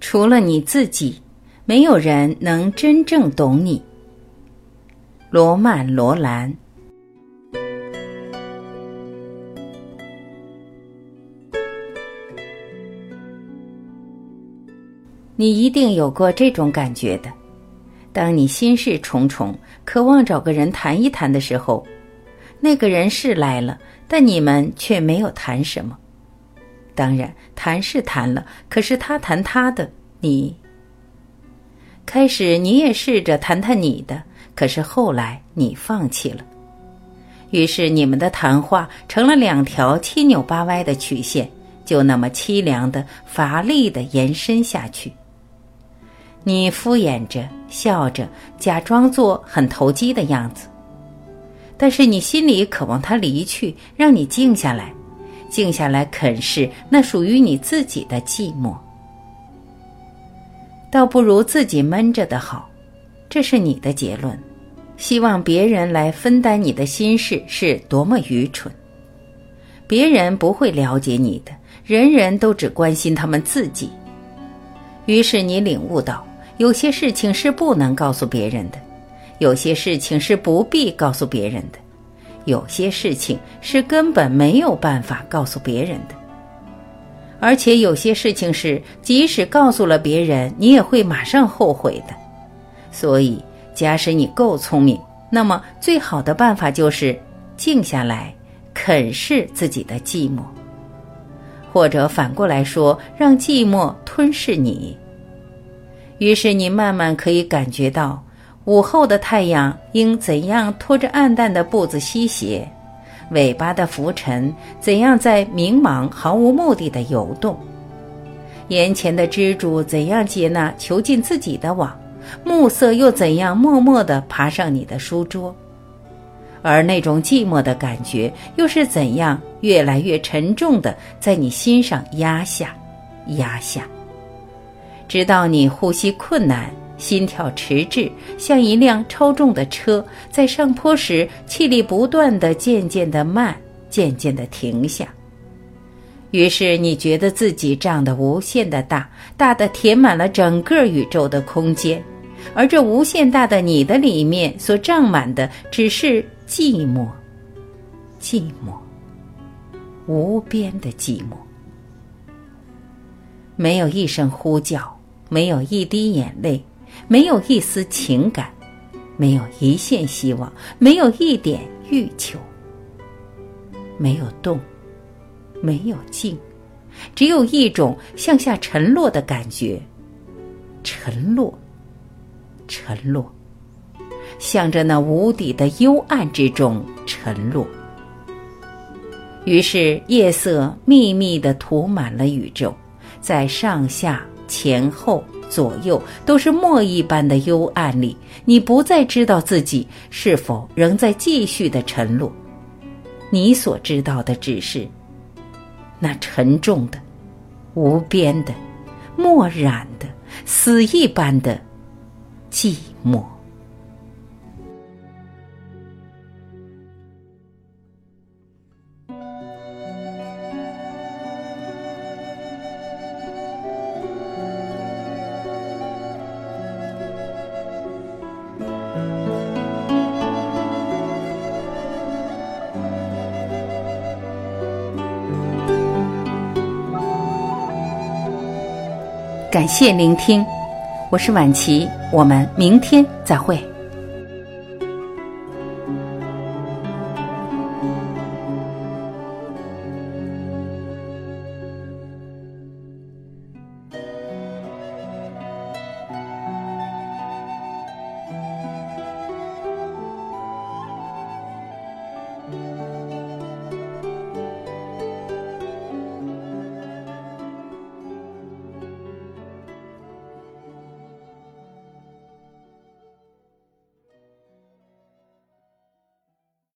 除了你自己，没有人能真正懂你。罗曼·罗兰。你一定有过这种感觉的：当你心事重重，渴望找个人谈一谈的时候，那个人是来了，但你们却没有谈什么。当然，谈是谈了，可是他谈他的，你开始你也试着谈谈你的，可是后来你放弃了。于是你们的谈话成了两条七扭八歪的曲线，就那么凄凉的、乏力的延伸下去。你敷衍着，笑着，假装做很投机的样子，但是你心里渴望他离去，让你静下来，静下来啃噬那属于你自己的寂寞，倒不如自己闷着的好。这是你的结论。希望别人来分担你的心事是多么愚蠢！别人不会了解你的，人人都只关心他们自己。于是你领悟到。有些事情是不能告诉别人的，有些事情是不必告诉别人的，有些事情是根本没有办法告诉别人的，而且有些事情是即使告诉了别人，你也会马上后悔的。所以，假使你够聪明，那么最好的办法就是静下来，啃噬自己的寂寞，或者反过来说，让寂寞吞噬你。于是你慢慢可以感觉到，午后的太阳应怎样拖着暗淡的步子西斜，尾巴的浮尘怎样在迷茫毫无目的的游动，眼前的蜘蛛怎样接纳囚禁自己的网，暮色又怎样默默地爬上你的书桌，而那种寂寞的感觉又是怎样越来越沉重的在你心上压下，压下。直到你呼吸困难、心跳迟滞，像一辆超重的车在上坡时气力不断的渐渐的慢，渐渐的停下。于是你觉得自己胀得无限的大，大的填满了整个宇宙的空间，而这无限大的你的里面所胀满的只是寂寞，寂寞，无边的寂寞，没有一声呼叫。没有一滴眼泪，没有一丝情感，没有一线希望，没有一点欲求，没有动，没有静，只有一种向下沉落的感觉，沉落，沉落，向着那无底的幽暗之中沉落。于是夜色密密的涂满了宇宙，在上下。前后左右都是墨一般的幽暗里，你不再知道自己是否仍在继续的沉落。你所知道的只是那沉重的、无边的、漠然的、死一般的寂寞。感谢聆听，我是晚琪，我们明天再会。